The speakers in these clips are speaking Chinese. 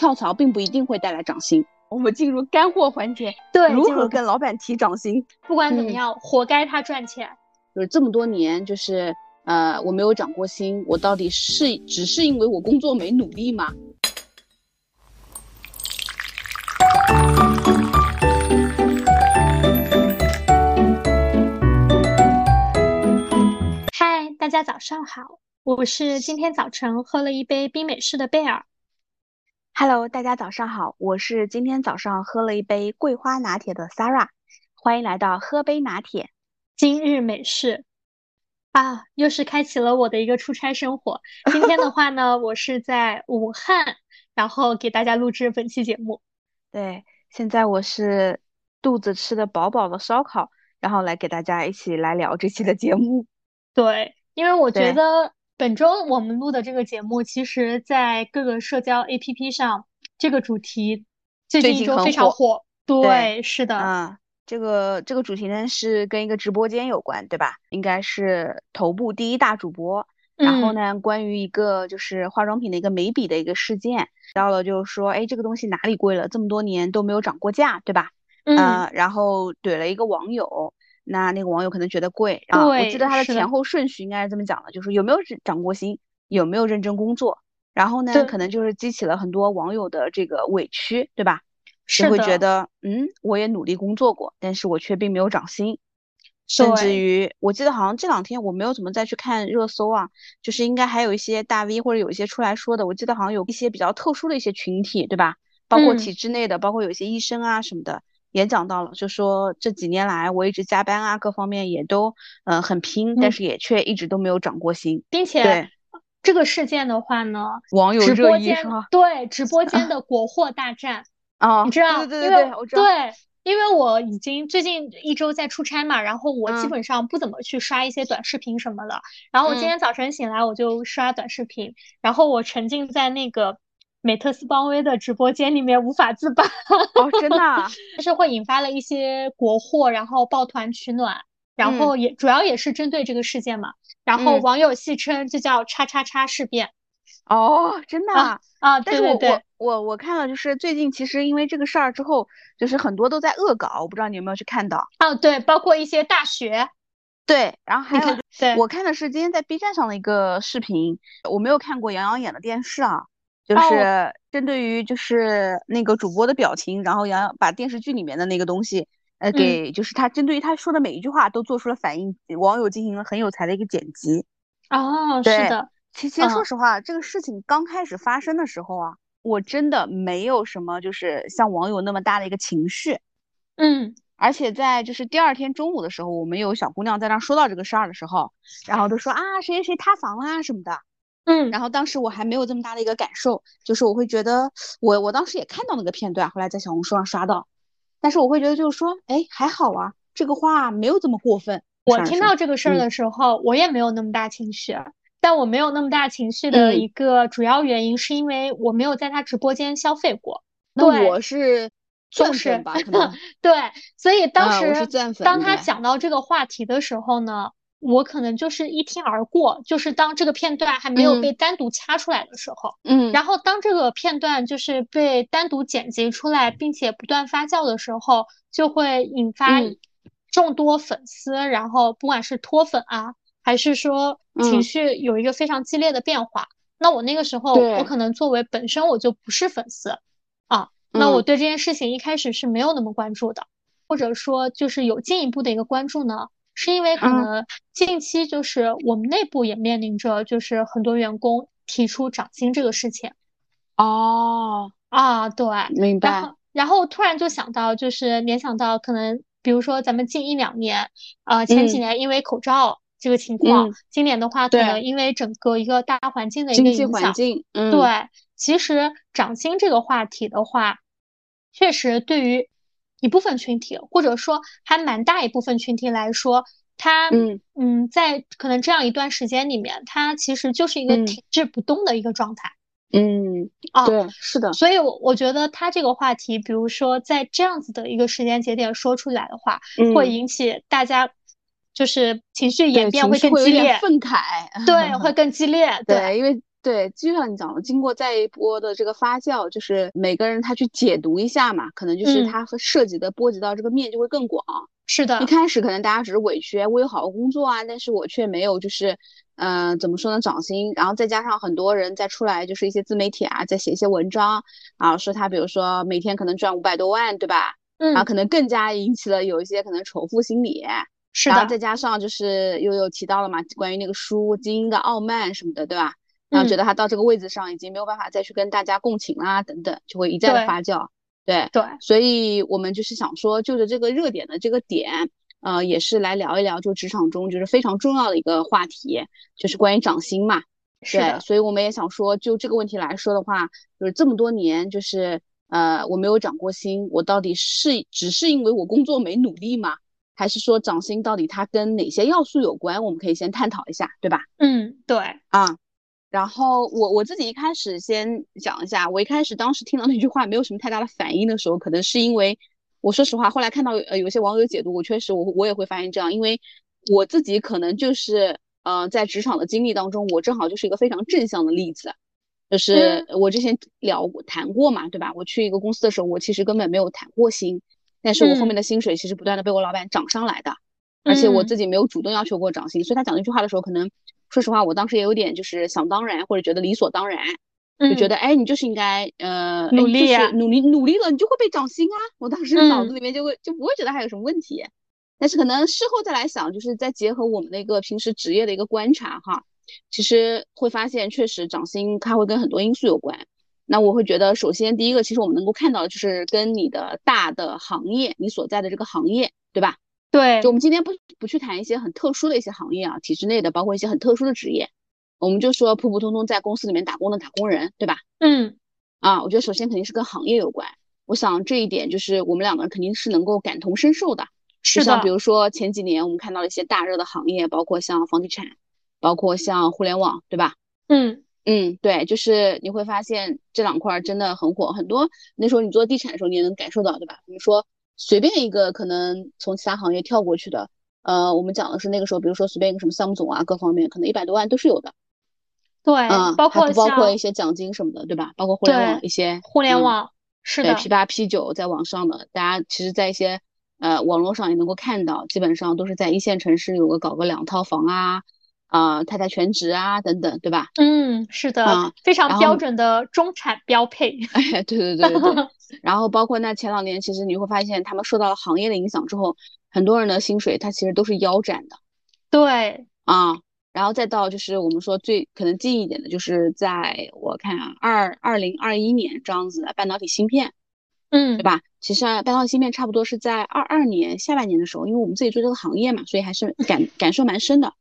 跳槽并不一定会带来涨薪。我们进入干货环节，对，如何跟老板提涨薪？不管怎么样，活该他赚钱。就是这么多年，就是呃，我没有涨过薪，我到底是只是因为我工作没努力吗？嗨，大家早上好，我是今天早晨喝了一杯冰美式的贝尔。Hello，大家早上好，我是今天早上喝了一杯桂花拿铁的 Sarah，欢迎来到喝杯拿铁。今日美式啊，又是开启了我的一个出差生活。今天的话呢，我是在武汉，然后给大家录制本期节目。对，现在我是肚子吃的饱饱的烧烤，然后来给大家一起来聊这期的节目。对，因为我觉得。本周我们录的这个节目，其实，在各个社交 APP 上，这个主题最近一周非常火。对，是的。啊，这个这个主题呢是跟一个直播间有关，对吧？应该是头部第一大主播。然后呢，关于一个就是化妆品的一个眉笔的一个事件，到了就是说，哎，这个东西哪里贵了？这么多年都没有涨过价，对吧？嗯。然后怼了一个网友。那那个网友可能觉得贵，然后我记得他的前后顺序应该是这么讲的，就是有没有涨过薪，有没有认真工作，然后呢，可能就是激起了很多网友的这个委屈，对吧？是会觉得，嗯，我也努力工作过，但是我却并没有涨薪，甚至于，我记得好像这两天我没有怎么再去看热搜啊，就是应该还有一些大 V 或者有一些出来说的，我记得好像有一些比较特殊的一些群体，对吧？包括体制内的，包括有一些医生啊什么的。也讲到了，就说这几年来我一直加班啊，各方面也都嗯很拼，但是也却一直都没有涨过薪，并且这个事件的话呢，网友热议是吧？对，直播间 的国货大战啊，你知道？对对对对，我知道。对，因为我已经最近一周在出差嘛，然后我基本上不怎么去刷一些短视频什么的，然后我今天早晨醒来我就刷短视频，然后我沉浸在那个。美特斯邦威的直播间里面无法自拔，哦，真的，就是会引发了一些国货，然后抱团取暖，然后也主要也是针对这个事件嘛，然后网友戏称这叫“叉叉叉事变”。哦，真的啊，但是我我我我看了，就是最近其实因为这个事儿之后，就是很多都在恶搞，我不知道你有没有去看到？哦，对，包括一些大学，对，然后还有，对，我看的是今天在 B 站上的一个视频，我没有看过杨洋演的电视啊。就是针对于就是那个主播的表情，然后杨洋把电视剧里面的那个东西，呃，给就是他针对于他说的每一句话都做出了反应，网友进行了很有才的一个剪辑。哦，是的。其其实说实话，这个事情刚开始发生的时候啊，我真的没有什么就是像网友那么大的一个情绪。嗯。而且在就是第二天中午的时候，我们有小姑娘在那说到这个事儿的时候，然后都说啊谁谁谁塌房啦什么的。嗯，然后当时我还没有这么大的一个感受，就是我会觉得我我当时也看到那个片段，后来在小红书上刷到，但是我会觉得就是说，哎，还好啊，这个话没有这么过分。我听到这个事儿的时候，我也没有那么大情绪，但我没有那么大情绪的一个主要原因是因为我没有在他直播间消费过。那我是就是吧，可能 对，所以当时当他讲到这个话题的时候呢。我可能就是一听而过，就是当这个片段还没有被单独掐出来的时候，嗯，然后当这个片段就是被单独剪辑出来，并且不断发酵的时候，就会引发众多粉丝，然后不管是脱粉啊，还是说情绪有一个非常激烈的变化。那我那个时候，我可能作为本身我就不是粉丝啊，那我对这件事情一开始是没有那么关注的，或者说就是有进一步的一个关注呢。是因为可能近期就是我们内部也面临着就是很多员工提出涨薪这个事情，哦。啊对，明白。然后然后突然就想到就是联想到可能比如说咱们近一两年，呃前几年因为口罩这个情况，今年的话可能因为整个一个大环境的一个影响，对，其实涨薪这个话题的话，确实对于。一部分群体，或者说还蛮大一部分群体来说，他嗯嗯，在可能这样一段时间里面，他其实就是一个停滞不动的一个状态。嗯，啊，对，是的。所以，我我觉得他这个话题，比如说在这样子的一个时间节点说出来的话，会引起大家就是情绪演变会更激烈，愤慨，对，会 更激烈。对，因为对，就像你讲的，经过再一波的这个发酵，就是每个人他去解读一下嘛，可能就是他和涉及的波及到这个面就会更广。是的，一开始可能大家只是委屈，我有好好工作啊，但是我却没有就是，嗯，怎么说呢，涨薪。然后再加上很多人再出来，就是一些自媒体啊，在写一些文章啊，说他比如说每天可能赚五百多万，对吧？嗯。然后可能更加引起了有一些可能仇富心理。是的。然后再加上就是又有提到了嘛，关于那个书《精英的傲慢》什么的，对吧？然后觉得他到这个位置上已经没有办法再去跟大家共情啦，等等，就会一再的发酵。对对，所以我们就是想说，就着这个热点的这个点，呃，也是来聊一聊，就职场中就是非常重要的一个话题，就是关于涨薪嘛。是，所以我们也想说，就这个问题来说的话，就是这么多年，就是呃，我没有涨过薪，我到底是只是因为我工作没努力吗？还是说涨薪到底它跟哪些要素有关？我们可以先探讨一下，对吧？嗯，对，啊。然后我我自己一开始先讲一下，我一开始当时听到那句话没有什么太大的反应的时候，可能是因为我说实话，后来看到呃有些网友解读，我确实我我也会发现这样，因为我自己可能就是呃在职场的经历当中，我正好就是一个非常正向的例子，就是我之前聊过谈过嘛，对吧？我去一个公司的时候，我其实根本没有谈过薪，但是我后面的薪水其实不断的被我老板涨上来的，而且我自己没有主动要求过涨薪，所以他讲那句话的时候可能。说实话，我当时也有点就是想当然，或者觉得理所当然，就觉得哎，你就是应该呃努力啊，努力努力了，你就会被涨薪啊。我当时脑子里面就会就不会觉得还有什么问题，但是可能事后再来想，就是再结合我们的一个平时职业的一个观察哈，其实会发现确实涨薪它会跟很多因素有关。那我会觉得，首先第一个，其实我们能够看到的就是跟你的大的行业，你所在的这个行业，对吧？对，就我们今天不不去谈一些很特殊的一些行业啊，体制内的，包括一些很特殊的职业，我们就说普普通通在公司里面打工的打工人，对吧？嗯，啊，我觉得首先肯定是跟行业有关。我想这一点就是我们两个人肯定是能够感同身受的。是的。像比如说前几年我们看到了一些大热的行业，包括像房地产，包括像互联网，对吧？嗯嗯，对，就是你会发现这两块真的很火，很多那时候你做地产的时候你也能感受到，对吧？比如说。随便一个可能从其他行业跳过去的，呃，我们讲的是那个时候，比如说随便一个什么项目总啊，各方面可能一百多万都是有的。对，嗯，包括包括一些奖金什么的，对吧？包括互联网一些互联网是的，P 八 P 九在网上的，大家其实在一些呃网络上也能够看到，基本上都是在一线城市有个搞个两套房啊。啊，太太全职啊，等等，对吧？嗯，是的，非常标准的中产标配。哎，对对对对对。然后包括那前两年，其实你会发现，他们受到了行业的影响之后，很多人的薪水他其实都是腰斩的。对。啊，然后再到就是我们说最可能近一点的，就是在我看啊，二二零二一年这样子的半导体芯片，嗯，对吧？其实半导体芯片差不多是在二二年下半年的时候，因为我们自己做这个行业嘛，所以还是感感受蛮深的。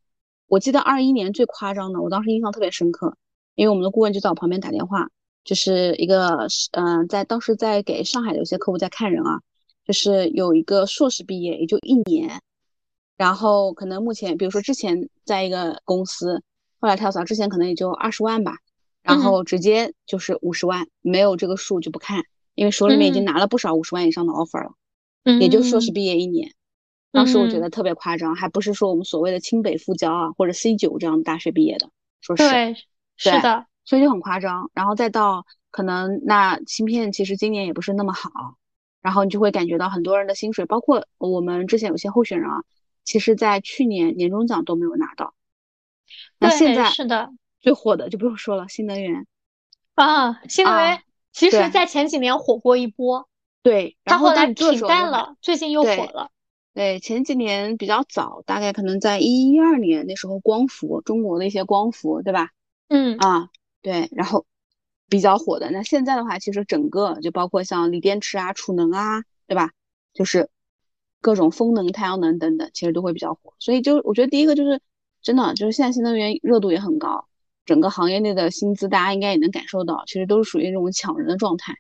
我记得二一年最夸张的，我当时印象特别深刻，因为我们的顾问就在我旁边打电话，就是一个嗯，在当时在给上海的有些客户在看人啊，就是有一个硕士毕业也就一年，然后可能目前比如说之前在一个公司，后来跳槽之前可能也就二十万吧，然后直接就是五十万，没有这个数就不看，因为手里面已经拿了不少五十万以上的 offer 了，也就硕士毕业一年。当时我觉得特别夸张，还不是说我们所谓的清北复交啊，或者 C 九这样大学毕业的，说是对，是的，所以就很夸张。然后再到可能那芯片其实今年也不是那么好，然后你就会感觉到很多人的薪水，包括我们之前有些候选人啊，其实在去年年终奖都没有拿到。那现在是的，最火的就不用说了，新能源啊，新能源其实在前几年火过一波，对，然后来平淡了，最近又火了。对，前几年比较早，大概可能在一一二年那时候，光伏中国的一些光伏，对吧？嗯啊，对，然后比较火的。那现在的话，其实整个就包括像锂电池啊、储能啊，对吧？就是各种风能、太阳能等等，其实都会比较火。所以就我觉得第一个就是真的就是现在新能源热度也很高，整个行业内的薪资大家应该也能感受到，其实都是属于那种抢人的状态。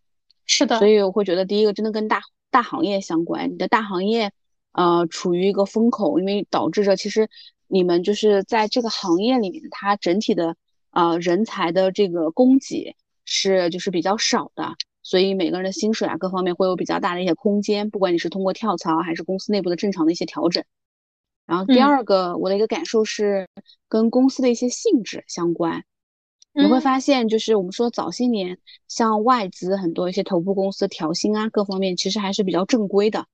是的。所以我会觉得第一个真的跟大大行业相关，你的大行业。呃，处于一个风口，因为导致着其实你们就是在这个行业里面，它整体的呃人才的这个供给是就是比较少的，所以每个人的薪水啊各方面会有比较大的一些空间，不管你是通过跳槽还是公司内部的正常的一些调整。然后第二个，我的一个感受是跟公司的一些性质相关，你会发现，就是我们说早些年，像外资很多一些头部公司调薪啊，各方面其实还是比较正规的，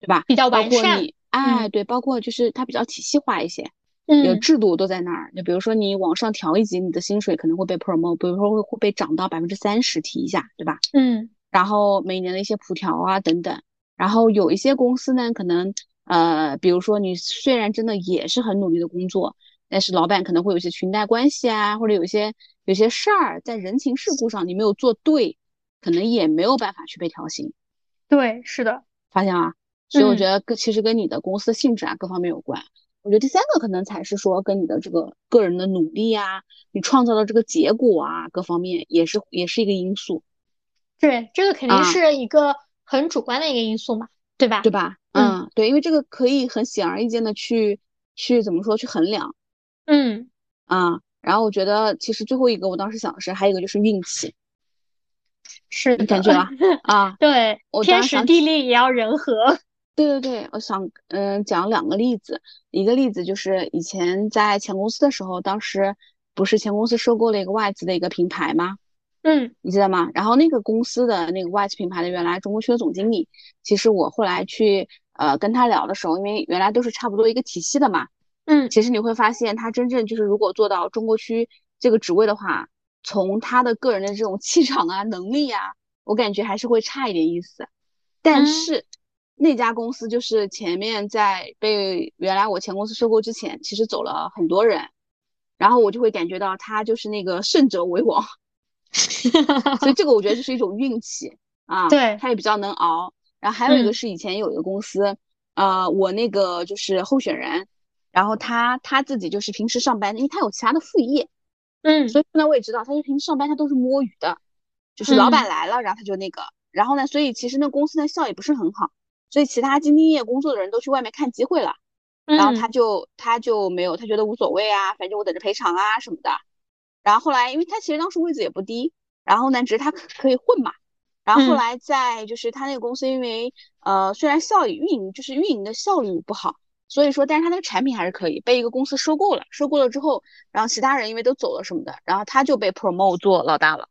对吧？比较完善。哎，对，包括就是它比较体系化一些，嗯有制度都在那儿。就比如说你往上调一级，你的薪水可能会被 promote，比如说会会被涨到百分之三十提一下，对吧？嗯。然后每年的一些普调啊等等，然后有一些公司呢，可能呃，比如说你虽然真的也是很努力的工作。但是老板可能会有一些裙带关系啊，或者有一些有些事儿在人情世故上你没有做对，可能也没有办法去被调薪。对，是的，发现啊，所以我觉得跟其实跟你的公司性质啊各方面有关。我觉得第三个可能才是说跟你的这个个人的努力啊，你创造的这个结果啊各方面也是也是一个因素。对，这个肯定是一个很主观的一个因素嘛，对吧？对吧？嗯，对，因为这个可以很显而易见的去去怎么说去衡量。嗯啊，然后我觉得其实最后一个，我当时想的是，还有一个就是运气，是感觉了 啊，对，天时地利也要人和。对对对，我想嗯讲两个例子，一个例子就是以前在前公司的时候，当时不是前公司收购了一个外资的一个品牌吗？嗯，你记得吗？然后那个公司的那个外资品牌的原来中国区的总经理，其实我后来去呃跟他聊的时候，因为原来都是差不多一个体系的嘛。嗯，其实你会发现，他真正就是如果做到中国区这个职位的话，从他的个人的这种气场啊、能力啊，我感觉还是会差一点意思。但是那家公司就是前面在被原来我前公司收购之前，其实走了很多人，然后我就会感觉到他就是那个胜者为王，所以这个我觉得就是一种运气啊。对，他也比较能熬。然后还有一个是以前有一个公司，呃，我那个就是候选人。然后他他自己就是平时上班，因为他有其他的副业，嗯，所以呢我也知道，他就平时上班他都是摸鱼的，就是老板来了，然后他就那个，然后呢，所以其实那公司的效益不是很好，所以其他兢兢业业工作的人都去外面看机会了，然后他就他就没有，他觉得无所谓啊，反正我等着赔偿啊什么的，然后后来因为他其实当时位子也不低，然后呢只是他可以混嘛，然后后来在就是他那个公司因为呃虽然效益运营就是运营的效率不好。所以说，但是他那个产品还是可以被一个公司收购了，收购了之后，然后其他人因为都走了什么的，然后他就被 promote 做老大了。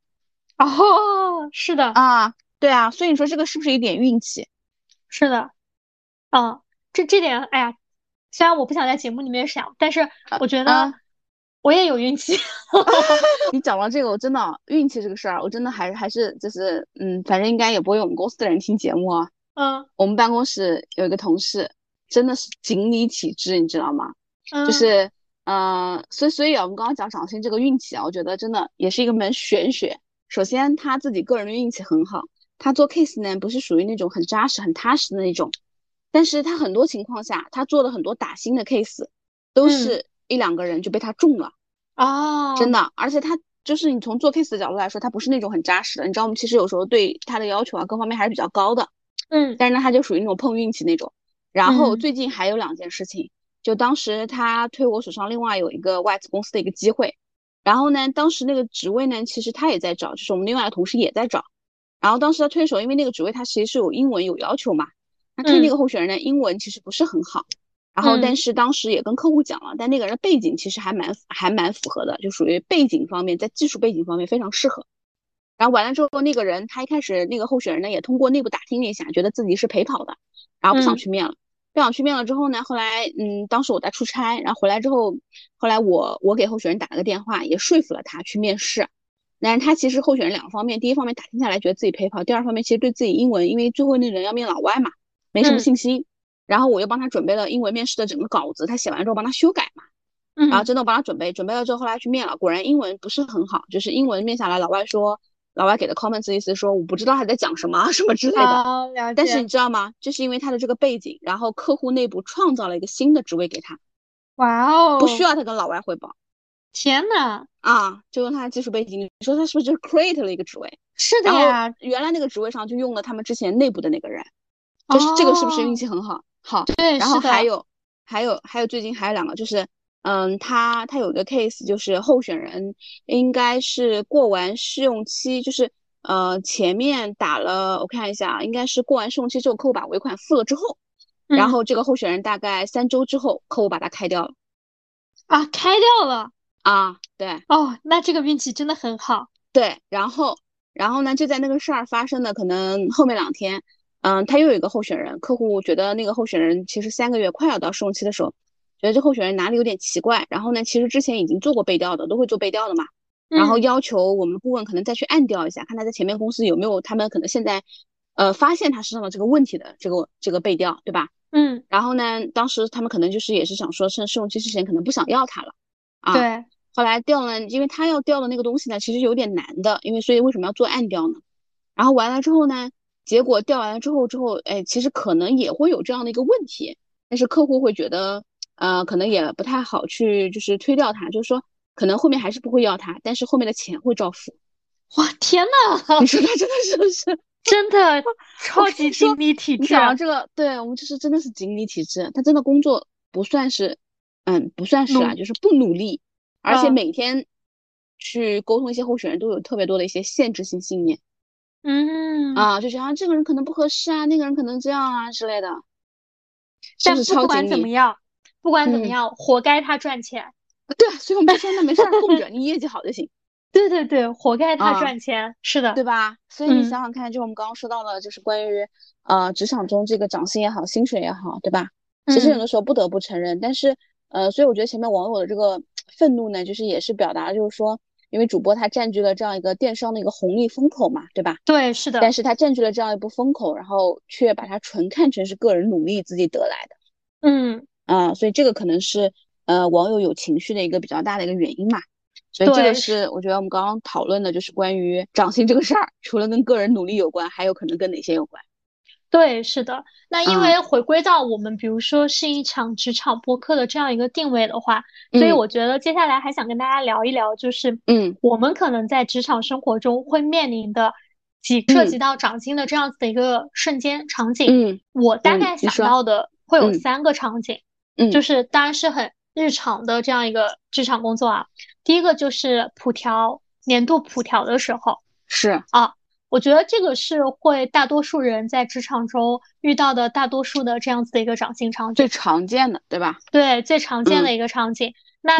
哦，是的啊，对啊，所以你说这个是不是一点运气？是的，嗯，这这点，哎呀，虽然我不想在节目里面想，但是我觉得我也有运气。你讲到这个，我真的运气这个事儿，我真的还还是就是，嗯，反正应该也不会我们公司的人听节目啊。嗯，我们办公室有一个同事。真的是锦鲤体质，你知道吗？就是，呃，所以所以啊，我们刚刚讲掌心这个运气啊，我觉得真的也是一个门玄学。首先他自己个人的运气很好，他做 case 呢不是属于那种很扎实、很踏实的那种，但是他很多情况下，他做的很多打新的 case，都是一两个人就被他中了。哦，真的，而且他就是你从做 case 的角度来说，他不是那种很扎实的。你知道，我们其实有时候对他的要求啊，各方面还是比较高的。嗯，但是呢，他就属于那种碰运气那种。然后最近还有两件事情，就当时他推我手上另外有一个外资公司的一个机会，然后呢，当时那个职位呢，其实他也在找，就是我们另外的同事也在找，然后当时他推手，因为那个职位他其实是有英文有要求嘛，他推那个候选人的，英文其实不是很好，然后但是当时也跟客户讲了，但那个人的背景其实还蛮还蛮符合的，就属于背景方面，在技术背景方面非常适合，然后完了之后，那个人他一开始那个候选人呢，也通过内部打听了一下，觉得自己是陪跑的，然后不想去面了。不想去面了之后呢，后来嗯，当时我在出差，然后回来之后，后来我我给候选人打了个电话，也说服了他去面试。但是他其实候选人两个方面，第一方面打听下来觉得自己陪跑，第二方面其实对自己英文，因为最后那人要面老外嘛，没什么信心。然后我又帮他准备了英文面试的整个稿子，他写完之后帮他修改嘛。嗯。然后真的我帮他准备，准备了之后后来去面了，果然英文不是很好，就是英文面下来，老外说。老外给的 comments 意思说我不知道他在讲什么什么之类的，但是你知道吗？就是因为他的这个背景，然后客户内部创造了一个新的职位给他。哇哦！不需要他跟老外汇报。天呐！啊，就用他的技术背景，你说他是不是就 create 了一个职位？是的呀。原来那个职位上就用了他们之前内部的那个人，就是这个是不是运气很好？好。对，然后还有还有还有最近还有两个就是。嗯，他他有一个 case，就是候选人应该是过完试用期，就是呃前面打了，我看一下，应该是过完试用期之后，客户把尾款付了之后，然后这个候选人大概三周之后，客户把他开掉了。啊，开掉了啊，对，哦，那这个运气真的很好。对，然后，然后呢，就在那个事儿发生的可能后面两天，嗯，他又有一个候选人，客户觉得那个候选人其实三个月快要到试用期的时候，觉得这候选人哪里有点奇怪，然后呢，其实之前已经做过背调的，都会做背调的嘛，然后要求我们顾问可能再去暗调一下，看他在前面公司有没有他们可能现在，呃，发现他身上的这个问题的这个这个背调，对吧？嗯，然后呢，当时他们可能就是也是想说趁试用期之前可能不想要他了，啊，对。后来调了，因为他要调的那个东西呢，其实有点难的，因为所以为什么要做暗调呢？然后完了之后呢，结果调完了之后之后，哎，其实可能也会有这样的一个问题，但是客户会觉得，呃，可能也不太好去就是推掉他，就是说可能后面还是不会要他，但是后面的钱会照付。哇，天呐，你说他真的是不是 真的超级锦鲤体制？讲这个，对我们就是真的是锦鲤体质，他真的工作不算是，嗯，不算是啊，就是不努力。而且每天去沟通一些候选人都有特别多的一些限制性信念，嗯啊，就觉得这个人可能不合适啊，那个人可能这样啊之类的。但是不管怎么样，不管怎么样，活该他赚钱。对，所以我们就说那没事儿，供着你业绩好就行。对对对，活该他赚钱，是的，对吧？所以你想想看，就我们刚刚说到的，就是关于呃职场中这个涨薪也好，薪水也好，对吧？其实有的时候不得不承认，但是呃，所以我觉得前面网友的这个。愤怒呢，就是也是表达，就是说，因为主播他占据了这样一个电商的一个红利风口嘛，对吧？对，是的。但是他占据了这样一部风口，然后却把它纯看成是个人努力自己得来的。嗯啊，所以这个可能是呃网友有情绪的一个比较大的一个原因嘛。所以这个是我觉得我们刚刚讨论的就是关于涨薪这个事儿，除了跟个人努力有关，还有可能跟哪些有关？对，是的。那因为回归到我们，比如说是一场职场播客的这样一个定位的话，所以我觉得接下来还想跟大家聊一聊，就是嗯，我们可能在职场生活中会面临的几涉及到涨薪的这样子的一个瞬间场景。嗯，我大概想到的会有三个场景，嗯，就是当然是很日常的这样一个职场工作啊。第一个就是普调年度普调的时候，是啊。我觉得这个是会大多数人在职场中遇到的大多数的这样子的一个涨薪场景，最常见的，对吧？对，最常见的一个场景。那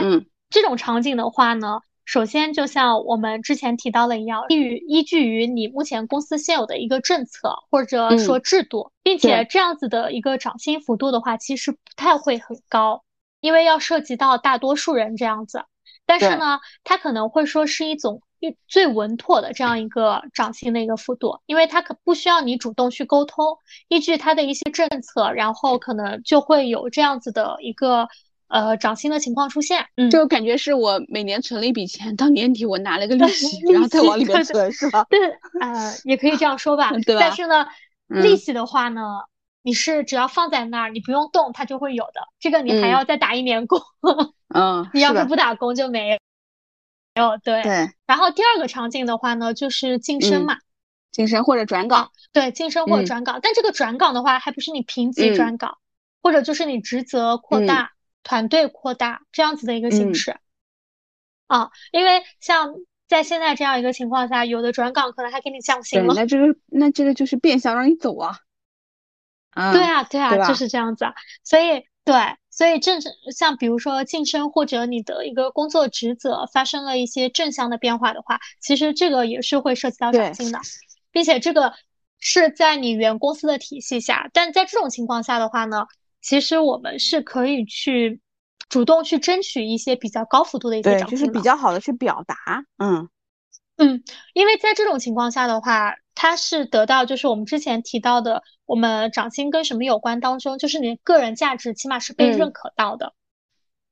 这种场景的话呢，首先就像我们之前提到的一样，依于依据于你目前公司现有的一个政策或者说制度，并且这样子的一个涨薪幅度的话，其实不太会很高，因为要涉及到大多数人这样子。但是呢，它可能会说是一种。最稳妥的这样一个涨薪的一个幅度，因为它可不需要你主动去沟通，依据它的一些政策，然后可能就会有这样子的一个呃涨薪的情况出现。嗯，就感觉是我每年存了一笔钱，到年底我拿了个利息，然后再往里面存，是吧？对，呃，也可以这样说吧。对。但是呢，利息的话呢，你是只要放在那儿，你不用动，它就会有的。这个你还要再打一年工。嗯。你要是不打工就没有。哦，对，对，然后第二个场景的话呢，就是晋升嘛，晋升或者转岗，对，晋升或者转岗，但这个转岗的话，还不是你评级转岗，或者就是你职责扩大、团队扩大这样子的一个形式，啊，因为像在现在这样一个情况下，有的转岗可能还给你降薪了，那这个那这个就是变相让你走啊，啊，对啊，对啊，就是这样子啊，所以。对，所以正像比如说晋升或者你的一个工作职责发生了一些正向的变化的话，其实这个也是会涉及到涨薪的，并且这个是在你原公司的体系下。但在这种情况下的话呢，其实我们是可以去主动去争取一些比较高幅度的一些涨薪，就是比较好的去表达。嗯嗯，因为在这种情况下的话。它是得到，就是我们之前提到的，我们涨薪跟什么有关？当中就是你个人价值起码是被认可到的，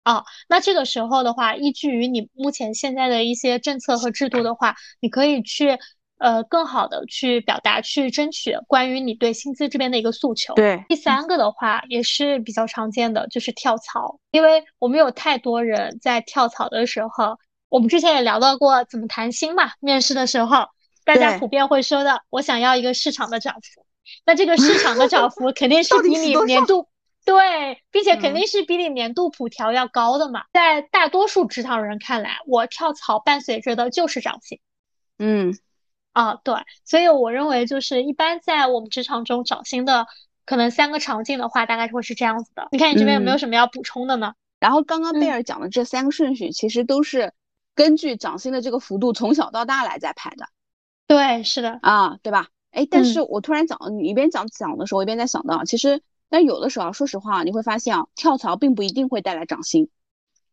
啊，那这个时候的话，依据于你目前现在的一些政策和制度的话，你可以去呃更好的去表达，去争取关于你对薪资这边的一个诉求。对，第三个的话也是比较常见的，就是跳槽，因为我们有太多人在跳槽的时候，我们之前也聊到过怎么谈薪嘛，面试的时候。大家普遍会说的，我想要一个市场的涨幅，那这个市场的涨幅肯定是比你年度对，并且肯定是比你年度普调要高的嘛。在大多数职场人看来，我跳槽伴随着的就是涨薪。嗯，啊，对，所以我认为就是一般在我们职场中涨薪的可能三个场景的话，大概会是这样子的。你看你这边有没有什么要补充的呢？然后刚刚贝尔讲的这三个顺序，其实都是根据涨薪的这个幅度从小到大来在排的。对，是的啊，对吧？哎，但是我突然讲，你一边讲讲的时候，我一边在想到，其实，但有的时候，说实话，你会发现啊，跳槽并不一定会带来涨薪。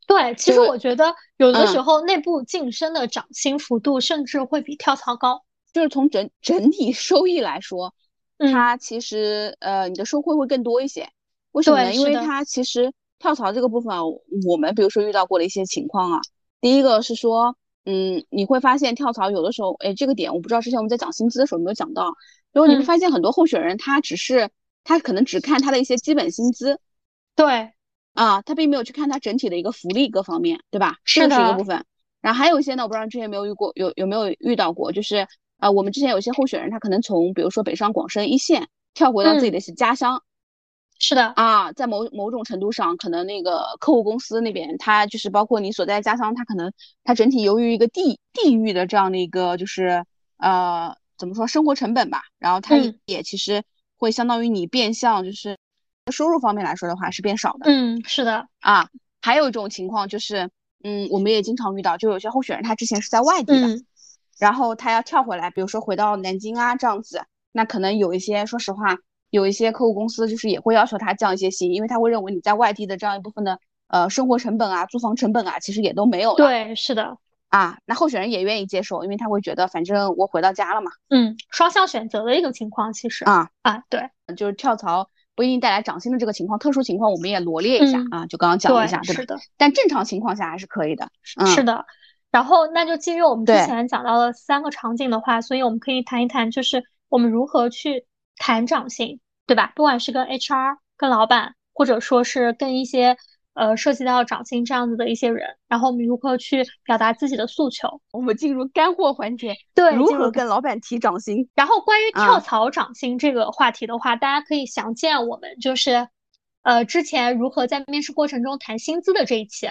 对，其实我觉得有的时候内部晋升的涨薪幅度甚至会比跳槽高。就是从整整体收益来说，它其实呃，你的收获会更多一些。为什么呢？因为它其实跳槽这个部分，我们比如说遇到过的一些情况啊，第一个是说，嗯，你会发现跳槽有的时候，哎，这个点我不知道之前我们在讲薪资的时候有没有讲到，然后你会发现很多候选人他只是他可能只看他的一些基本薪资，对，啊，他并没有去看他整体的一个福利各方面，对吧？这是一个部分。然后还有一些呢，我不知道之前有没有遇过，有有没有遇到过，就是啊，我们之前有一些候选人他可能从比如说北上广深一线跳回到自己的家乡。是的啊，在某某种程度上，可能那个客户公司那边，它就是包括你所在家乡，它可能它整体由于一个地地域的这样的一个就是呃怎么说生活成本吧，然后它也其实会相当于你变相就是收入方面来说的话是变少的。嗯，是的啊，还有一种情况就是，嗯，我们也经常遇到，就有些候选人他之前是在外地的，然后他要跳回来，比如说回到南京啊这样子，那可能有一些说实话。有一些客户公司就是也会要求他降一些薪，因为他会认为你在外地的这样一部分的呃生活成本啊、租房成本啊，其实也都没有了。对，是的，啊，那候选人也愿意接受，因为他会觉得反正我回到家了嘛。嗯，双向选择的一个情况，其实啊啊，对，就是跳槽不一定带来涨薪的这个情况，特殊情况我们也罗列一下啊，就刚刚讲了一下，对吧？是的。但正常情况下还是可以的。是的。然后那就基于我们之前讲到的三个场景的话，所以我们可以谈一谈，就是我们如何去谈涨薪。对吧？不管是跟 HR、跟老板，或者说是跟一些呃涉及到涨薪这样子的一些人，然后我们如何去表达自己的诉求？我们进入干货环节，对，如何跟老板提涨薪？然后关于跳槽涨薪这个话题的话，大家可以详见我们就是呃之前如何在面试过程中谈薪资的这一期。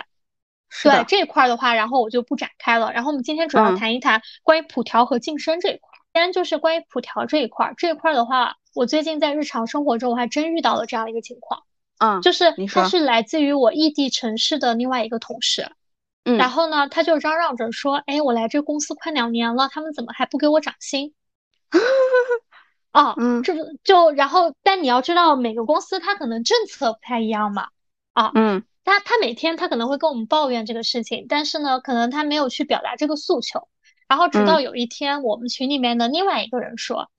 对这一块的话，然后我就不展开了。然后我们今天主要谈一谈关于普调和晋升这一块。先就是关于普调这一块，这一块的话。我最近在日常生活中，我还真遇到了这样一个情况，嗯，就是他是来自于我异地城市的另外一个同事，嗯，然后呢，他就嚷嚷着说，哎，我来这公司快两年了，他们怎么还不给我涨薪？啊，嗯，这就然后，但你要知道，每个公司它可能政策不太一样嘛，啊，嗯，他他每天他可能会跟我们抱怨这个事情，但是呢，可能他没有去表达这个诉求，然后直到有一天，我们群里面的另外一个人说。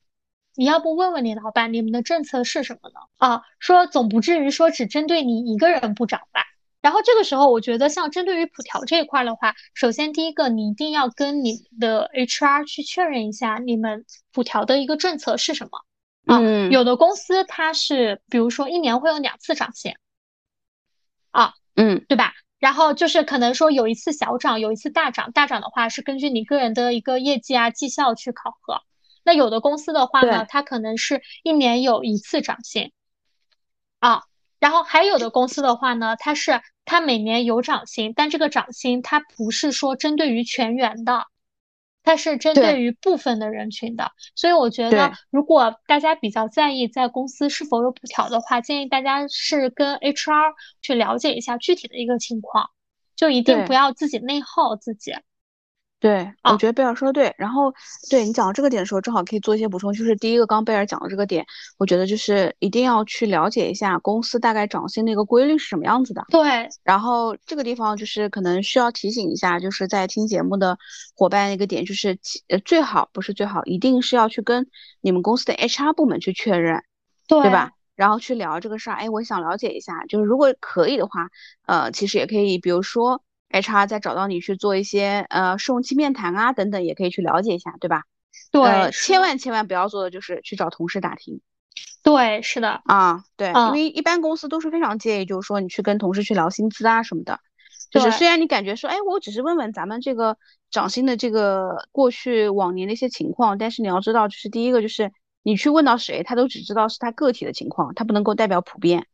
你要不问问你老板，你们的政策是什么呢？啊，说总不至于说只针对你一个人不涨吧？然后这个时候，我觉得像针对于普调这一块的话，首先第一个，你一定要跟你的 HR 去确认一下你们普调的一个政策是什么。嗯，有的公司它是，比如说一年会有两次涨薪。啊，嗯，对吧？然后就是可能说有一次小涨，有一次大涨。大涨的话是根据你个人的一个业绩啊绩效去考核。那有的公司的话呢，它可能是一年有一次涨薪，啊，然后还有的公司的话呢，它是它每年有涨薪，但这个涨薪它不是说针对于全员的，它是针对于部分的人群的。所以我觉得，如果大家比较在意在公司是否有补调的话，建议大家是跟 HR 去了解一下具体的一个情况，就一定不要自己内耗自己。对，我觉得贝尔说的对。然后，对你讲到这个点的时候，正好可以做一些补充。就是第一个，刚贝尔讲的这个点，我觉得就是一定要去了解一下公司大概涨薪的一个规律是什么样子的。对。然后这个地方就是可能需要提醒一下，就是在听节目的伙伴一个点，就是呃最好不是最好，一定是要去跟你们公司的 HR 部门去确认，对吧？然后去聊这个事儿。哎，我想了解一下，就是如果可以的话，呃，其实也可以，比如说。HR 再找到你去做一些呃试用期面谈啊等等，也可以去了解一下，对吧？对，千万千万不要做的就是去找同事打听。对，是的啊，对，因为一般公司都是非常介意，就是说你去跟同事去聊薪资啊什么的。就是虽然你感觉说，哎，我只是问问咱们这个涨薪的这个过去往年的一些情况，但是你要知道，就是第一个就是你去问到谁，他都只知道是他个体的情况，他不能够代表普遍。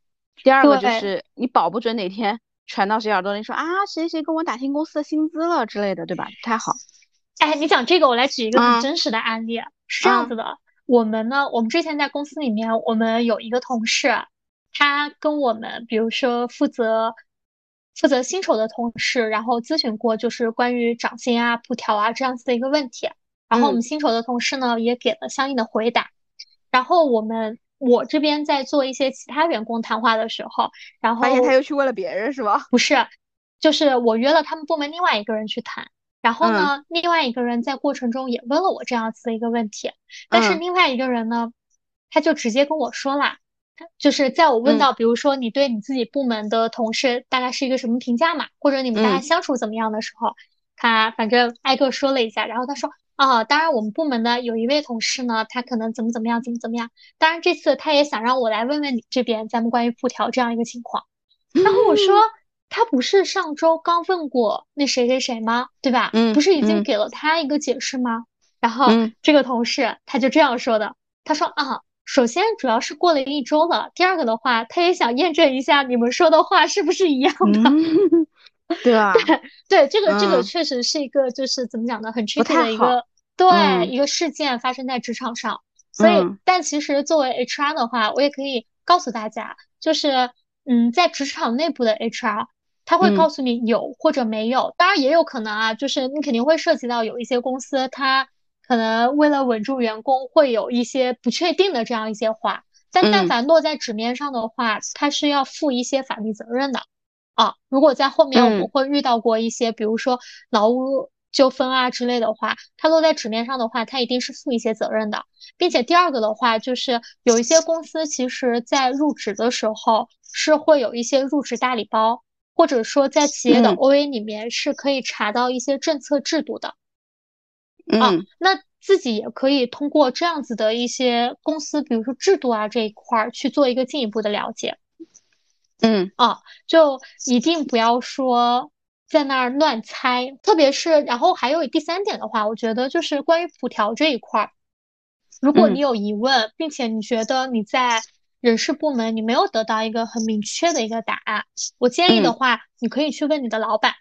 第二个就是你保不准哪天。传到谁耳朵里说啊，谁谁跟我打听公司的薪资了之类的，对吧？不太好。哎，你讲这个，我来举一个很真实的案例，是这样子的。我们呢，我们之前在公司里面，我们有一个同事，他跟我们，比如说负责负责薪酬的同事，然后咨询过就是关于涨薪啊、普调啊这样子的一个问题。然后我们薪酬的同事呢也给了相应的回答。然后我们我这边在做一些其他员工谈话的时候，然后发现他又去问了别人是吧？不是，就是我约了他们部门另外一个人去谈。然后呢，另外一个人在过程中也问了我这样子的一个问题，但是另外一个人呢，他就直接跟我说啦，就是在我问到，比如说你对你自己部门的同事大概是一个什么评价嘛，或者你们大家相处怎么样的时候，他反正挨个说了一下，然后他说，啊，当然我们部门的有一位同事呢，他可能怎么怎么样，怎么怎么样，当然这次他也想让我来问问你这边咱们关于复调这样一个情况，然后我说。他不是上周刚问过那谁谁谁吗？对吧？嗯，不是已经给了他一个解释吗？然后这个同事他就这样说的，他说啊，首先主要是过了一周了，第二个的话，他也想验证一下你们说的话是不是一样的，对啊？对 对，这个这个确实是一个就是怎么讲呢，很 tricky 的一个对一个事件发生在职场上，所以但其实作为 HR 的话，我也可以告诉大家，就是嗯，在职场内部的 HR。他会告诉你有或者没有，当然也有可能啊，就是你肯定会涉及到有一些公司，他可能为了稳住员工，会有一些不确定的这样一些话。但但凡落在纸面上的话，他是要负一些法律责任的啊。如果在后面我们会遇到过一些，比如说劳务纠纷啊之类的话，它落在纸面上的话，它一定是负一些责任的。并且第二个的话，就是有一些公司其实在入职的时候是会有一些入职大礼包。或者说，在企业的 OA 里面是可以查到一些政策制度的，啊，那自己也可以通过这样子的一些公司，比如说制度啊这一块儿去做一个进一步的了解，嗯，啊，就一定不要说在那儿乱猜，特别是然后还有第三点的话，我觉得就是关于普调这一块儿，如果你有疑问，并且你觉得你在。人事部门，你没有得到一个很明确的一个答案。我建议的话，你可以去问你的老板，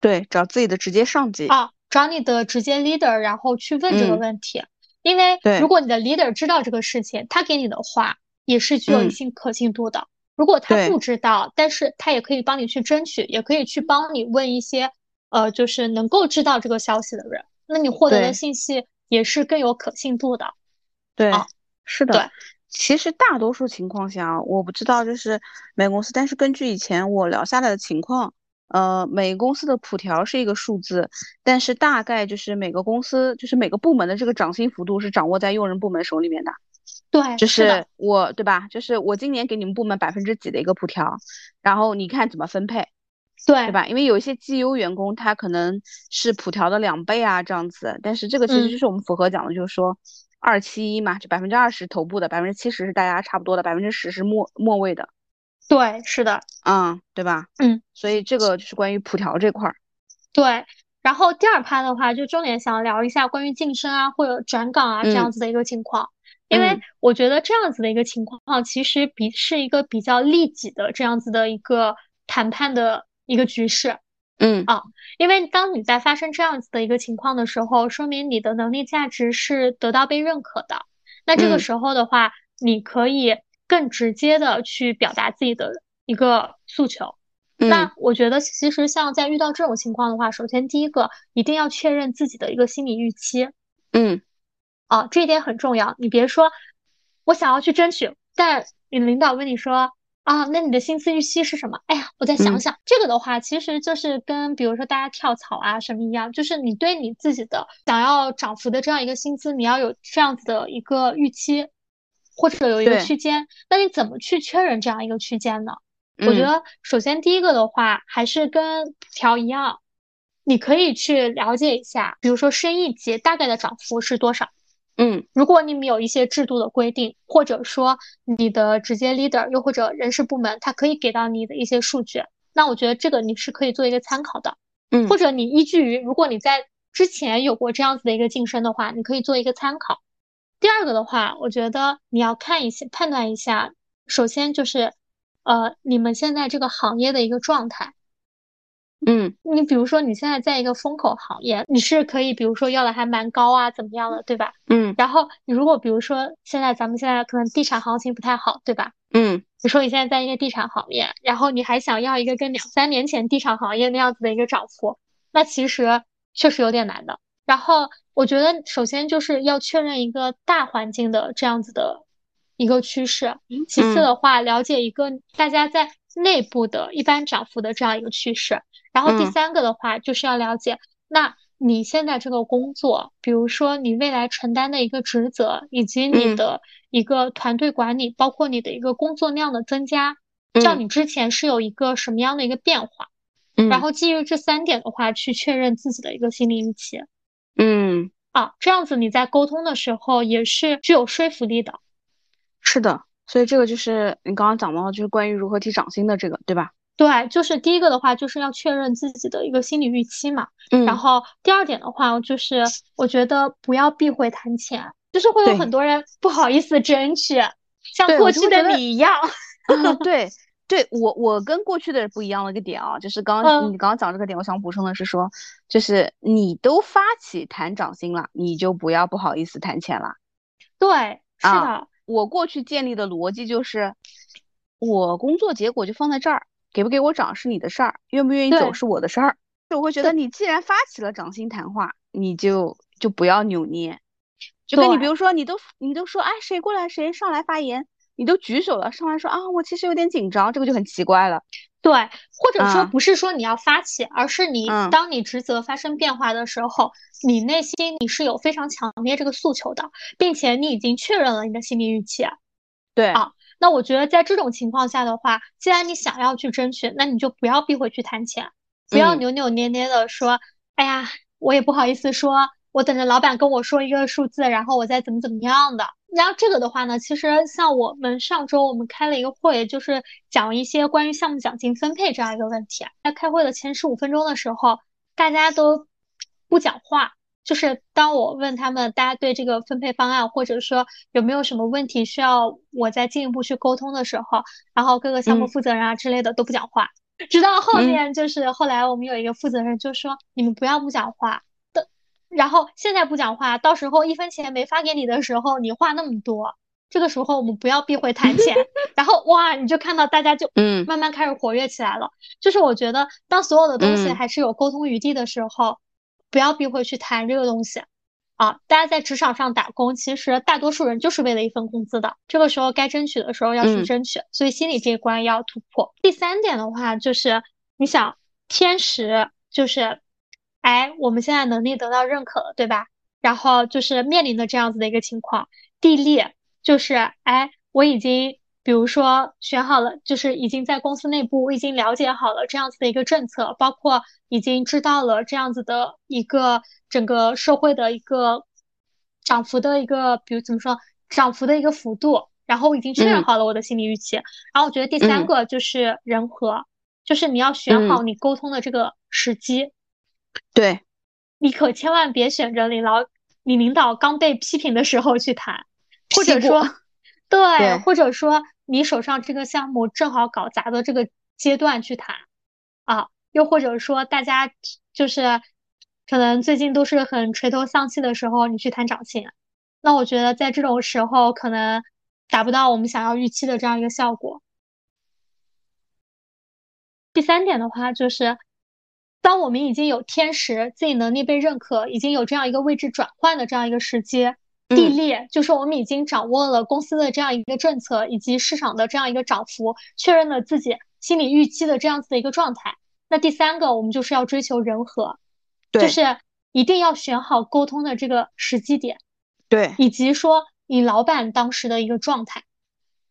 对，找自己的直接上级啊，找你的直接 leader，然后去问这个问题。因为如果你的 leader 知道这个事情，他给你的话也是具有一定可信度的。如果他不知道，但是他也可以帮你去争取，也可以去帮你问一些呃，就是能够知道这个消息的人，那你获得的信息也是更有可信度的。对，是的。对。其实大多数情况下，我不知道就是每个公司，但是根据以前我聊下来的情况，呃，每个公司的普调是一个数字，但是大概就是每个公司就是每个部门的这个涨薪幅度是掌握在用人部门手里面的。对，就是我对吧？就是我今年给你们部门百分之几的一个普调，然后你看怎么分配，对对吧？因为有一些绩优员工他可能是普调的两倍啊这样子，但是这个其实就是我们符合讲的，就是说。二七一嘛，就百分之二十头部的，百分之七十是大家差不多的，百分之十是末末位的。对，是的，嗯，对吧？嗯，所以这个就是关于普调这块儿。对，然后第二趴的话，就重点想聊一下关于晋升啊或者转岗啊这样子的一个情况，因为我觉得这样子的一个情况其实比是一个比较利己的这样子的一个谈判的一个局势。嗯啊，因为当你在发生这样子的一个情况的时候，说明你的能力价值是得到被认可的。那这个时候的话，你可以更直接的去表达自己的一个诉求。那我觉得，其实像在遇到这种情况的话，首先第一个一定要确认自己的一个心理预期。嗯，啊，这一点很重要。你别说，我想要去争取，但你领导问你说。啊，那你的薪资预期是什么？哎呀，我再想想。这个的话，其实就是跟比如说大家跳槽啊什么一样，就是你对你自己的想要涨幅的这样一个薪资，你要有这样子的一个预期，或者有一个区间。那你怎么去确认这样一个区间呢？我觉得首先第一个的话，还是跟条一样，你可以去了解一下，比如说升一级大概的涨幅是多少。嗯，如果你们有一些制度的规定，或者说你的直接 leader 又或者人事部门，他可以给到你的一些数据，那我觉得这个你是可以做一个参考的。嗯，或者你依据于如果你在之前有过这样子的一个晋升的话，你可以做一个参考。第二个的话，我觉得你要看一下判断一下，首先就是呃你们现在这个行业的一个状态。嗯，你比如说你现在在一个风口行业，你是可以，比如说要的还蛮高啊，怎么样的，对吧？嗯，然后你如果比如说现在咱们现在可能地产行情不太好，对吧？嗯，你说你现在在一个地产行业，然后你还想要一个跟两三年前地产行业那样子的一个涨幅，那其实确实有点难的。然后我觉得首先就是要确认一个大环境的这样子的一个趋势，其次的话了解一个大家在内部的一般涨幅的这样一个趋势，然后第三个的话就是要了解那。你现在这个工作，比如说你未来承担的一个职责，以及你的一个团队管理，包括你的一个工作量的增加，叫你之前是有一个什么样的一个变化？然后基于这三点的话，去确认自己的一个心理预期。嗯，啊，这样子你在沟通的时候也是具有说服力的。是的，所以这个就是你刚刚讲到，就是关于如何提涨薪的这个，对吧？对，就是第一个的话，就是要确认自己的一个心理预期嘛。嗯。然后第二点的话，就是我觉得不要避讳谈钱，就是会有很多人不好意思争取，像过去的你一样。对，对我我跟过去的人不一样的一个点啊，就是刚你刚刚讲这个点，我想补充的是说，就是你都发起谈涨薪了，你就不要不好意思谈钱了。对，是的。我过去建立的逻辑就是，我工作结果就放在这儿。给不给我涨是你的事儿，愿不愿意走是我的事儿。就我会觉得你既然发起了涨薪谈话，你就就不要扭捏。就跟你比如说，你都你都说，哎，谁过来谁上来发言，你都举手了，上来说啊，我其实有点紧张，这个就很奇怪了。对，或者说不是说你要发起，而是你当你职责发生变化的时候，你内心你是有非常强烈这个诉求的，并且你已经确认了你的心理预期。对啊。那我觉得在这种情况下的话，既然你想要去争取，那你就不要避讳去谈钱，不要扭扭捏捏的说，哎呀，我也不好意思说，我等着老板跟我说一个数字，然后我再怎么怎么样的。然后这个的话呢，其实像我们上周我们开了一个会，就是讲一些关于项目奖金分配这样一个问题。在开会的前十五分钟的时候，大家都不讲话。就是当我问他们，大家对这个分配方案，或者说有没有什么问题需要我再进一步去沟通的时候，然后各个项目负责人啊之类的都不讲话，直到后面就是后来我们有一个负责人就说，你们不要不讲话。的，然后现在不讲话，到时候一分钱没发给你的时候，你话那么多，这个时候我们不要避讳谈钱，然后哇，你就看到大家就嗯。慢慢开始活跃起来了，就是我觉得当所有的东西还是有沟通余地的时候。不要避讳去谈这个东西，啊，大家在职场上打工，其实大多数人就是为了一份工资的。这个时候该争取的时候要去争取，所以心理这一关要突破。第三点的话，就是你想天时，就是，哎，我们现在能力得到认可了，对吧？然后就是面临的这样子的一个情况。地利就是，哎，我已经。比如说选好了，就是已经在公司内部，我已经了解好了这样子的一个政策，包括已经知道了这样子的一个整个社会的一个涨幅的一个，比如怎么说涨幅的一个幅度，然后我已经确认好了我的心理预期。然后我觉得第三个就是人和，就是你要选好你沟通的这个时机。对，你可千万别选择你老你领导刚被批评的时候去谈，或者说，对，或者说。你手上这个项目正好搞砸的这个阶段去谈，啊，又或者说大家就是可能最近都是很垂头丧气的时候，你去谈涨薪，那我觉得在这种时候可能达不到我们想要预期的这样一个效果。第三点的话就是，当我们已经有天时，自己能力被认可，已经有这样一个位置转换的这样一个时机。地利就是我们已经掌握了公司的这样一个政策，以及市场的这样一个涨幅，确认了自己心理预期的这样子的一个状态。那第三个，我们就是要追求人和，就是一定要选好沟通的这个时机点，对，以及说你老板当时的一个状态，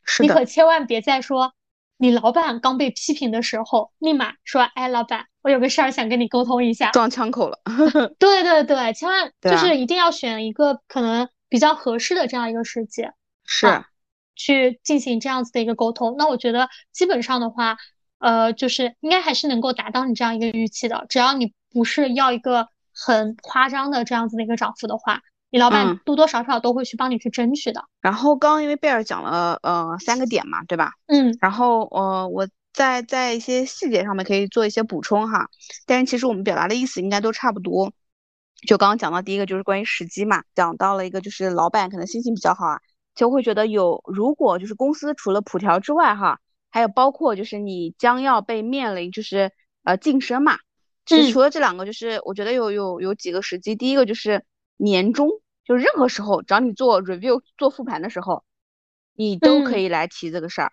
是你可千万别再说你老板刚被批评的时候，立马说，哎，老板，我有个事儿想跟你沟通一下，撞枪口了。对对对，千万就是一定要选一个可能。比较合适的这样一个时机，是去进行这样子的一个沟通。那我觉得基本上的话，呃，就是应该还是能够达到你这样一个预期的。只要你不是要一个很夸张的这样子的一个涨幅的话，你老板多多少少都会去帮你去争取的。然后刚刚因为贝尔讲了呃三个点嘛，对吧？嗯。然后呃我在在一些细节上面可以做一些补充哈，但是其实我们表达的意思应该都差不多。就刚刚讲到第一个就是关于时机嘛，讲到了一个就是老板可能心情比较好啊，就会觉得有，如果就是公司除了普调之外，哈，还有包括就是你将要被面临就是呃晋升嘛，就是除了这两个，就是我觉得有有有几个时机，第一个就是年终，就任何时候找你做 review 做复盘的时候，你都可以来提这个事儿。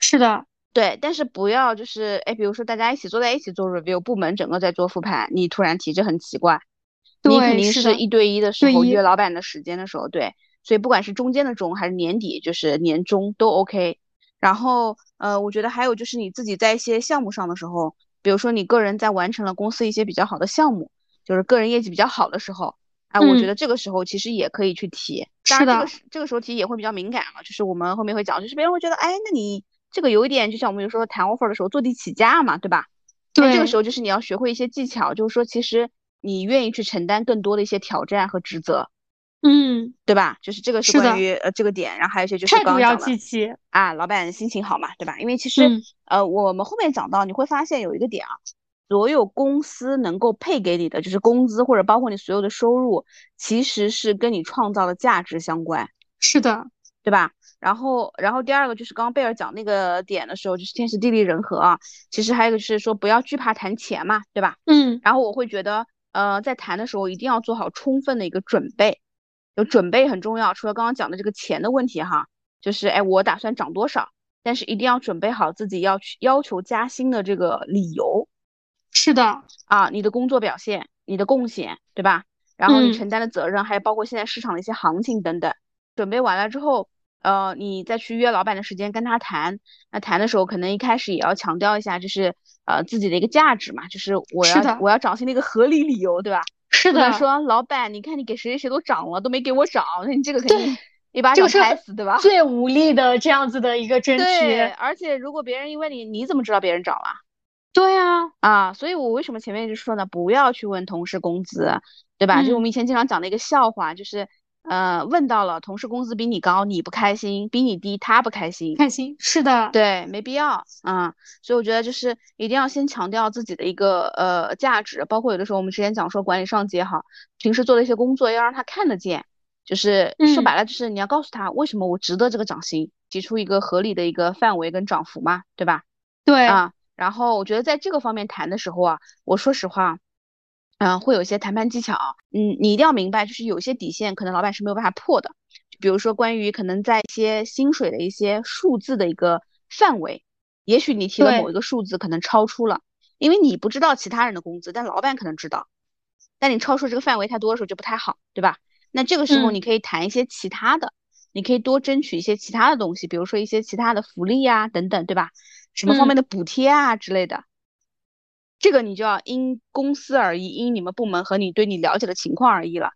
是的，对，但是不要就是哎，比如说大家一起坐在一起做 review，部门整个在做复盘，你突然提这很奇怪。你肯定是一对一的时候约老板的时间的时候，对，所以不管是中间的中还是年底，就是年终都 OK。然后，呃，我觉得还有就是你自己在一些项目上的时候，比如说你个人在完成了公司一些比较好的项目，就是个人业绩比较好的时候，哎，我觉得这个时候其实也可以去提。当然，这个这个时候提也会比较敏感了，就是我们后面会讲，就是别人会觉得，哎，那你这个有一点，就像我们有时候谈 offer 的时候坐地起价嘛，对吧？对。这个时候就是你要学会一些技巧，就是说其实。你愿意去承担更多的一些挑战和职责，嗯，对吧？就是这个是关于呃这个点，然后还有一些就是刚刚讲的啊，老板心情好嘛，对吧？因为其实呃我们后面讲到，你会发现有一个点啊，所有公司能够配给你的就是工资或者包括你所有的收入，其实是跟你创造的价值相关，是的，对吧？然后然后第二个就是刚刚贝尔讲那个点的时候，就是天时地利人和啊，其实还有一个就是说不要惧怕谈钱嘛，对吧？嗯，然后我会觉得。呃，在谈的时候一定要做好充分的一个准备，有准备很重要。除了刚刚讲的这个钱的问题哈，就是哎，我打算涨多少，但是一定要准备好自己要去要求加薪的这个理由。是的，啊，你的工作表现、你的贡献，对吧？然后你承担的责任，还有包括现在市场的一些行情等等。准备完了之后。呃，你再去约老板的时间跟他谈，那谈的时候可能一开始也要强调一下，就是呃自己的一个价值嘛，就是我要我要涨薪的一个合理理由，对吧？是的。说老板，你看你给谁谁谁都涨了，都没给我涨，那你这个肯定一巴掌拍死，对吧？最无力的这样子的一个争取。对，而且如果别人因为你，你怎么知道别人涨了？对啊，啊，所以我为什么前面就说呢，不要去问同事工资，对吧？就我们以前经常讲的一个笑话，就是。呃，问到了，同事工资比你高，你不开心；比你低，他不开心。开心是的，对，没必要啊。所以我觉得就是一定要先强调自己的一个呃价值，包括有的时候我们之前讲说管理上级也好，平时做的一些工作要让他看得见，就是说白了就是你要告诉他为什么我值得这个涨薪，提出一个合理的一个范围跟涨幅嘛，对吧？对啊。然后我觉得在这个方面谈的时候啊，我说实话。嗯，会有一些谈判技巧，嗯，你一定要明白，就是有些底线可能老板是没有办法破的，比如说关于可能在一些薪水的一些数字的一个范围，也许你提了某一个数字可能超出了，因为你不知道其他人的工资，但老板可能知道，但你超出这个范围太多的时候就不太好，对吧？那这个时候你可以谈一些其他的，你可以多争取一些其他的东西，比如说一些其他的福利啊等等，对吧？什么方面的补贴啊之类的。这个你就要因公司而异，因你们部门和你对你了解的情况而异了。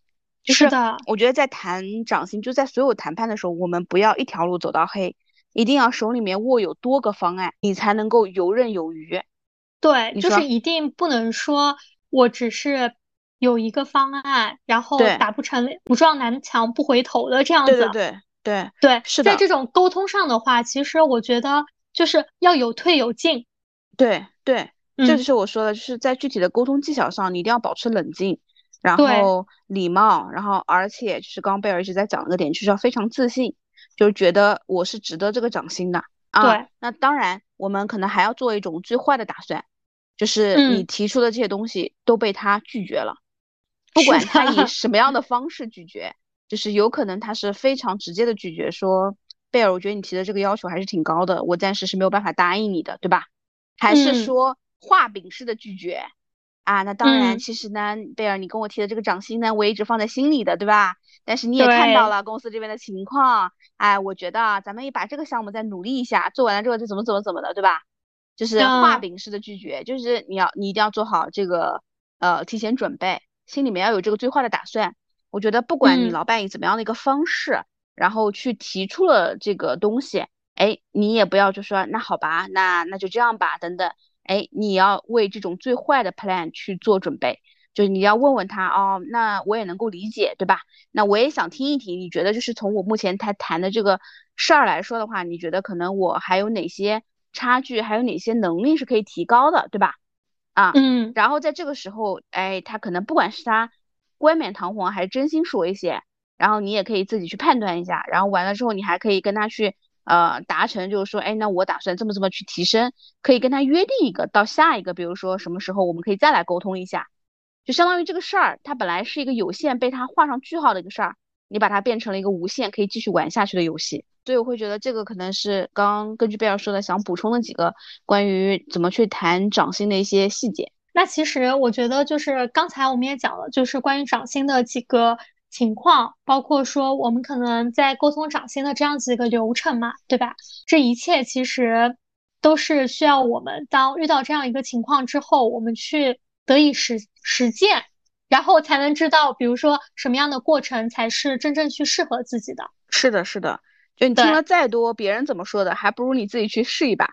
是的，我觉得在谈涨薪，就在所有谈判的时候，我们不要一条路走到黑，一定要手里面握有多个方案，你才能够游刃有余。对，就是一定不能说我只是有一个方案，然后打不成不撞南墙不回头的这样子。对对对对对，是的。在这种沟通上的话，其实我觉得就是要有退有进。对对。这就是我说的，就是在具体的沟通技巧上，你一定要保持冷静，然后礼貌，然后而且就是刚刚贝尔一直在讲那个点，就是要非常自信，就是觉得我是值得这个涨薪的啊。对，那当然我们可能还要做一种最坏的打算，就是你提出的这些东西都被他拒绝了，不管他以什么样的 方式拒绝，就是有可能他是非常直接的拒绝，说贝尔，我觉得你提的这个要求还是挺高的，我暂时是没有办法答应你的，对吧？还是说？画饼式的拒绝啊，那当然，其实呢，贝尔，你跟我提的这个涨薪呢，我一直放在心里的，对吧？但是你也看到了公司这边的情况，哎，我觉得咱们也把这个项目再努力一下，做完了之后就怎么怎么怎么的，对吧？就是画饼式的拒绝，就是你要你一定要做好这个呃提前准备，心里面要有这个最坏的打算。我觉得不管你老板以怎么样的一个方式，然后去提出了这个东西，哎，你也不要就说那好吧，那那就这样吧，等等。哎，你要为这种最坏的 plan 去做准备，就是你要问问他哦，那我也能够理解，对吧？那我也想听一听，你觉得就是从我目前他谈的这个事儿来说的话，你觉得可能我还有哪些差距，还有哪些能力是可以提高的，对吧？啊，嗯，然后在这个时候，哎，他可能不管是他冠冕堂皇还是真心说一些，然后你也可以自己去判断一下，然后完了之后你还可以跟他去呃达成，就是说，哎，那我打算这么这么去提升，可以跟他约定一个到下一个，比如说什么时候我们可以再来沟通一下，就相当于这个事儿它本来是一个有限被他画上句号的一个事儿，你把它变成了一个无限可以继续玩下去的游戏。所以我会觉得这个可能是刚刚根据贝尔说的想补充的几个关于怎么去谈掌心的一些细节。那其实我觉得就是刚才我们也讲了，就是关于掌心的几个情况，包括说我们可能在沟通涨薪的这样子一个流程嘛，对吧？这一切其实都是需要我们当遇到这样一个情况之后，我们去得以实实践，然后才能知道，比如说什么样的过程才是真正去适合自己的。是的，是的。就你听了再多别人怎么说的，还不如你自己去试一把。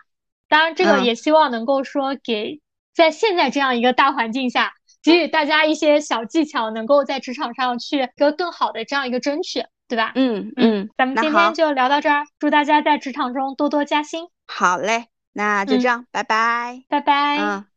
当然，这个也希望能够说给在现在这样一个大环境下，给予大家一些小技巧，能够在职场上去一个更好的这样一个争取，对吧？嗯嗯，咱们今天就聊到这儿，祝大家在职场中多多加薪。好嘞，那就这样，拜拜，拜拜。嗯。